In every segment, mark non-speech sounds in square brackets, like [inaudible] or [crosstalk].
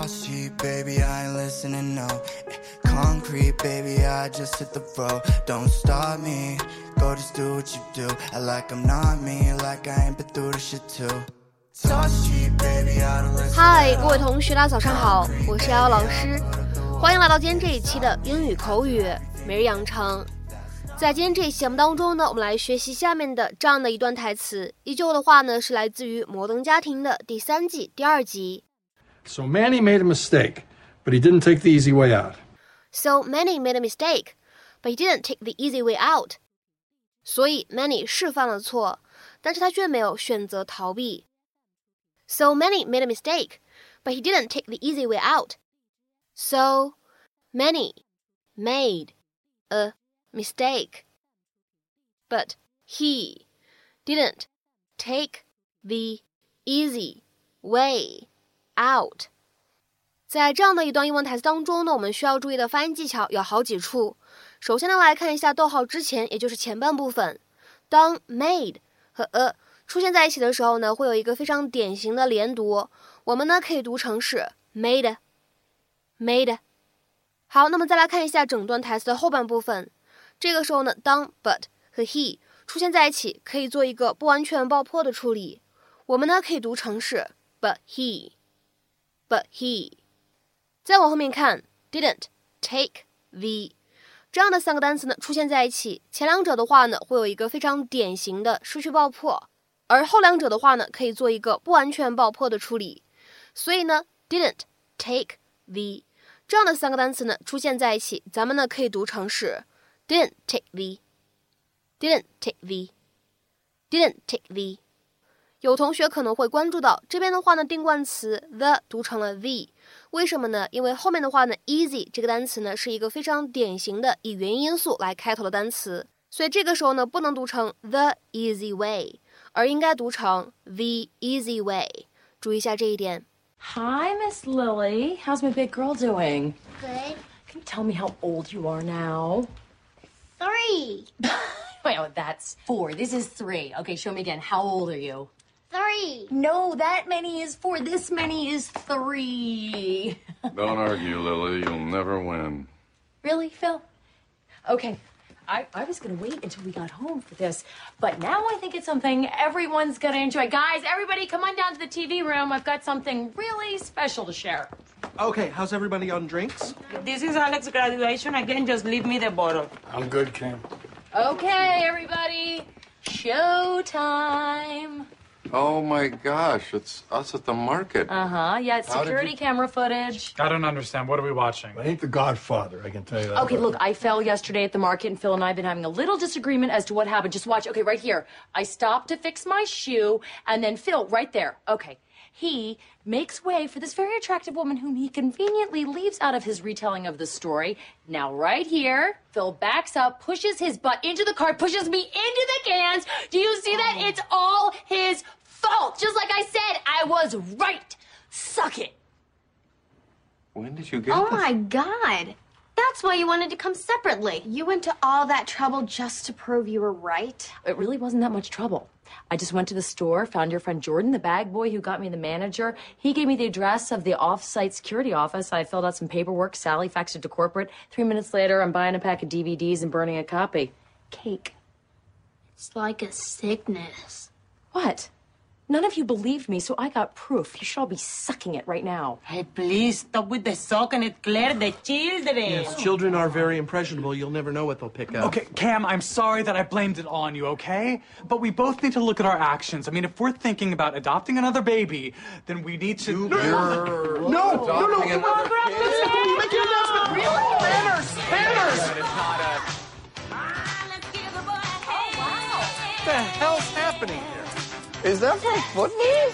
Baby, I ain't listening, no. Concrete, baby, I just hit the road. Don't stop me, go just do what you do. I like I'm not me, like I ain't been through this shit too. 嗨，各位同学，大家早上好，我是瑶瑶老师，欢迎来到今天这一期的英语口语每日养成。在今天这一期节目当中呢，我们来学习下面的这样的一段台词。依旧的话呢，是来自于《摩登家庭》的第三季第二集。So Manny made a mistake, but he didn't take the easy way out. So Manny made a mistake, but he didn't take the easy way out. 所以 Manny 是犯了错，但是他却没有选择逃避。So Manny made a mistake, but he didn't take the easy way out. So Manny made a mistake, but he didn't take the easy way out. 在这样的一段英文台词当中呢，我们需要注意的发音技巧有好几处。首先呢，来看一下逗号之前，也就是前半部分，当 made 和 a 出现在一起的时候呢，会有一个非常典型的连读，我们呢可以读成是 made made。好，那么再来看一下整段台词的后半部分，这个时候呢，当 but 和 he 出现在一起，可以做一个不完全爆破的处理，我们呢可以读成是 but he but he。再往后面看，didn't take the 这样的三个单词呢出现在一起，前两者的话呢会有一个非常典型的失去爆破，而后两者的话呢可以做一个不完全爆破的处理。所以呢，didn't take the 这样的三个单词呢出现在一起，咱们呢可以读成是 didn't take the，didn't take the，didn't take the。有同学可能会关注到这边的话呢，定冠词 the 读成了 the，为什么呢？因为后面的话呢，easy 这个单词呢是一个非常典型的以元音因素来开头的单词，所以这个时候呢不能读成 the easy way，而应该读成 the easy way。注意一下这一点。 Hi, Miss Lily. How's my big girl doing? Good. Can you tell me how old you are now? Three. [laughs] Wait, oh, that's four. This is three. Okay, show me again. How old are you? Three. No, that many is four. This many is three. [laughs] Don't argue, Lily. You'll never win. really, Phil? Okay. I, I was gonna wait until we got home for this, but now I think it's something everyone's gonna enjoy. Guys, everybody come on down to the TV room. I've got something really special to share. Okay, how's everybody on drinks? This is Alex's graduation. Again, just leave me the bottle. I'm good, Cam. Okay, everybody. Showtime. Oh my gosh, it's us at the market. Uh huh. Yeah, it's How security you- camera footage. I don't understand. What are we watching? I ain't the Godfather, I can tell you that. Okay, look, I fell yesterday at the market, and Phil and I have been having a little disagreement as to what happened. Just watch. Okay, right here. I stopped to fix my shoe, and then Phil, right there. Okay. He makes way for this very attractive woman whom he conveniently leaves out of his retelling of the story. Now, right here, Phil backs up, pushes his butt into the car, pushes me into the cans. Do you see that? It's all his fault. Just like I said, I was right. Suck it. When did you get Oh this? my god. That's why you wanted to come separately. You went to all that trouble just to prove you were right. It really wasn't that much trouble. I just went to the store, found your friend Jordan, the bag boy who got me the manager. He gave me the address of the off-site security office. I filled out some paperwork. Sally faxed it to corporate. Three minutes later, I'm buying a pack of DVDs and burning a copy. Cake. It's like a sickness. What? None of you believed me, so I got proof. You should all be sucking it right now. Hey, please stop with the sock and it Claire, the children. Yes, children are very impressionable. You'll never know what they'll pick up. Okay, Cam, I'm sorry that I blamed it on you, okay? But we both need to look at our actions. I mean, if we're thinking about adopting another baby, then we need to. You're No, no, no, adopting come another kid. Make your announcement. Really? Manners, manners. What the hell's happening here? Is that from football?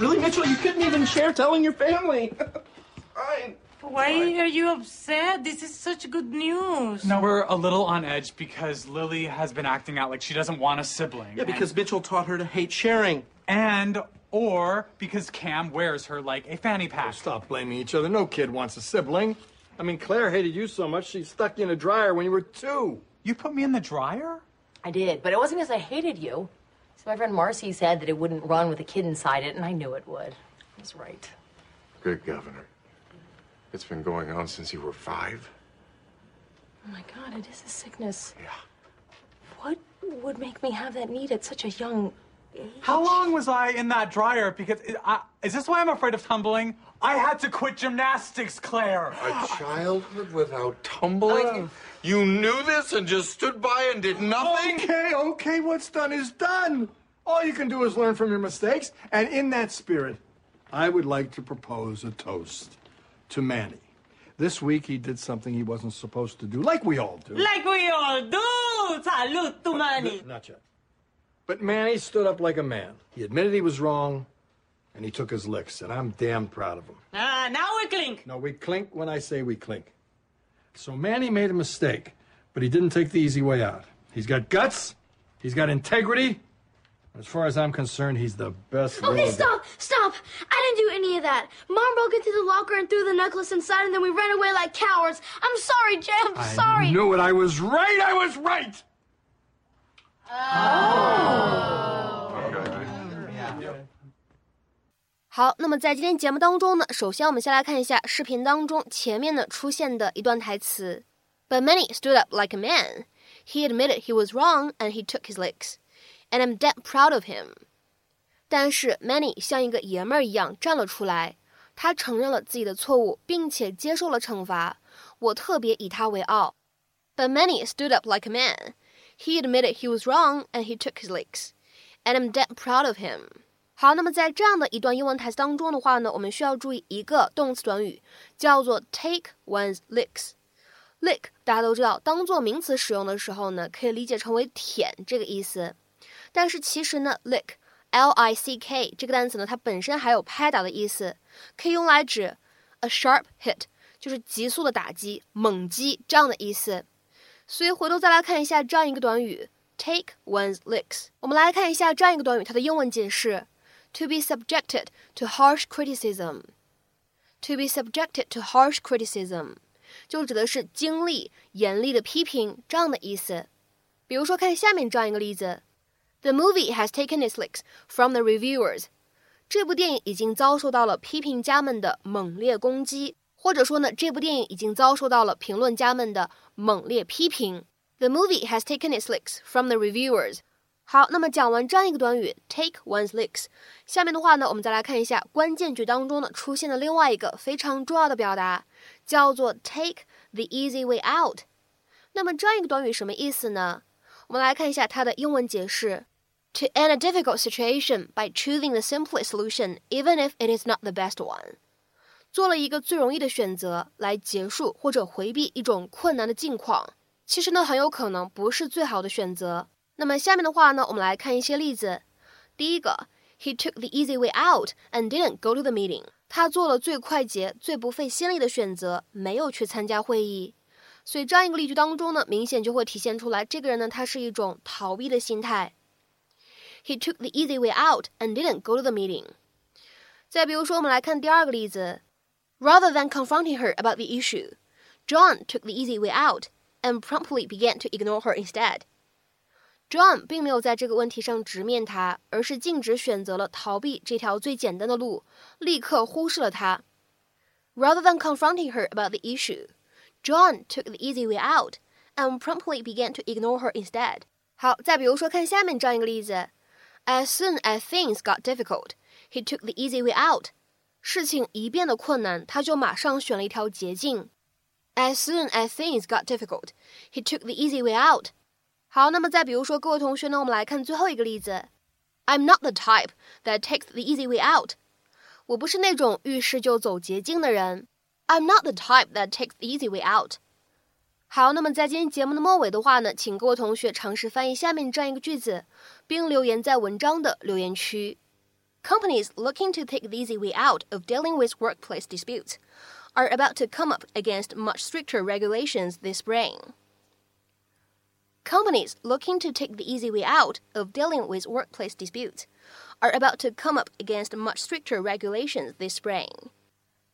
Really, Mitchell? You couldn't even share telling your family. [laughs] Fine. Why are you upset? This is such good news. No, we're a little on edge because Lily has been acting out like she doesn't want a sibling. Yeah, because Mitchell taught her to hate sharing. And, or because Cam wears her like a fanny pack. Stop blaming each other. No kid wants a sibling. I mean, Claire hated you so much she stuck you in a dryer when you were two. You put me in the dryer? I did, but it wasn't because I hated you. So my friend Marcy said that it wouldn't run with a kid inside it, and I knew it would. I was right. Good governor. It's been going on since you were five. Oh my god, it is a sickness. Yeah. What would make me have that need at such a young age? How long was I in that dryer? Because it, I, is this why I'm afraid of tumbling? I had to quit gymnastics, Claire. A childhood without tumbling? Oh. You knew this and just stood by and did nothing? Okay, okay, what's done is done. All you can do is learn from your mistakes. And in that spirit, I would like to propose a toast to Manny. This week he did something he wasn't supposed to do, like we all do. Like we all do. Salute to Manny. Not yet. But Manny stood up like a man. He admitted he was wrong, and he took his licks, and I'm damn proud of him. Ah, now we clink. No, we clink when I say we clink. So Manny made a mistake, but he didn't take the easy way out. He's got guts, he's got integrity. As far as I'm concerned, he's the best. Okay, little- stop, stop. I didn't do any of that. Mom broke into the locker and threw the necklace inside, and then we ran away like cowards. I'm sorry, Jay. I'm I sorry. I knew it. I was right. I was right. 好，那么在今天节目当中呢，首先我们先来看一下视频当中前面呢出现的一段台词。But many stood up like a man. He admitted he was wrong and he took his licks. And I'm damn proud of him. 但是 Many 像一个爷们儿一样站了出来，他承认了自己的错误，并且接受了惩罚。我特别以他为傲。But many stood up like a man. He admitted he was wrong and he took his licks. And I'm dead proud of him. 好，那么在这样的一段英文台词当中的话呢，我们需要注意一个动词短语，叫做 take one's licks。lick 大家都知道，当做名词使用的时候呢，可以理解成为舔这个意思。但是其实呢，lick l i c k 这个单词呢，它本身还有拍打的意思，可以用来指 a sharp hit，就是急速的打击、猛击这样的意思。所以回头再来看一下这样一个短语 take one's licks。我们来看一下这样一个短语它的英文解释：to be subjected to harsh criticism。to be subjected to harsh criticism 就指的是经历严厉的批评这样的意思。比如说，看下面这样一个例子：The movie has taken its licks from the reviewers。这部电影已经遭受到了批评家们的猛烈攻击，或者说呢，这部电影已经遭受到了评论家们的猛烈批评。The movie has taken its licks from the reviewers。好，那么讲完这样一个短语 take one's licks，下面的话呢，我们再来看一下关键句当中呢出现的另外一个非常重要的表达，叫做 take the easy way out。那么这样一个短语什么意思呢？我们来看一下它的英文解释：to end a difficult situation by choosing the simplest solution, even if it is not the best one。 做了一个最容易的选择来结束或者回避一种困难的境况，其实呢很有可能不是最好的选择。那么下面的话呢，我们来看一些例子。第一个，He took the easy way out and didn't go to the meeting。他做了最快捷、最不费心力的选择，没有去参加会议。所以这样一个例句当中呢，明显就会体现出来，这个人呢，他是一种逃避的心态。He took the easy way out and didn't go to the meeting。再比如说，我们来看第二个例子 ，Rather than confronting her about the issue, John took the easy way out and promptly began to ignore her instead。John 并没有在这个问题上直面他，而是径直选择了逃避这条最简单的路，立刻忽视了他。Rather than confronting her about the issue, John took the easy way out and promptly began to ignore her instead. 好，再比如说，看下面这样一个例子：As soon as things got difficult, he took the easy way out. 事情一变得困难，他就马上选了一条捷径。As soon as things got difficult, he took the easy way out. 好，那么再比如说，各位同学呢，我们来看最后一个例子。I'm not the type that takes the easy way out。我不是那种遇事就走捷径的人。I'm not the type that takes the easy way out。好，那么在今天节目的末尾的话呢，请各位同学尝试翻译下面这样一个句子，并留言在文章的留言区。Companies looking to take the easy way out of dealing with workplace disputes are about to come up against much stricter regulations this spring. Companies looking to take the easy way out of dealing with workplace disputes are about to come up against much stricter regulations this spring.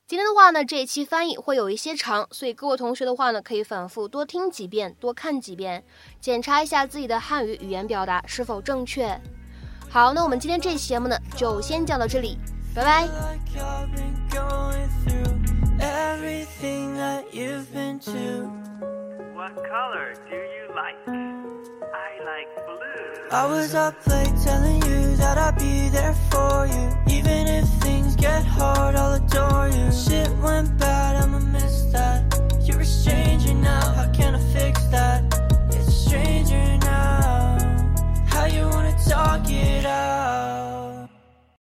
今天的话呢，这一期翻译会有一些长，所以各位同学的话呢，可以反复多听几遍，多看几遍，检查一下自己的汉语语言表达是否正确。 好，那我们今天这期节目呢，就先讲到这里，拜拜。What was up late telling you that I'd be there for you. Even if things get hard, I'll adore you. Shit went bad, I'ma miss that. You're a stranger now, how can I fix that? talk it out.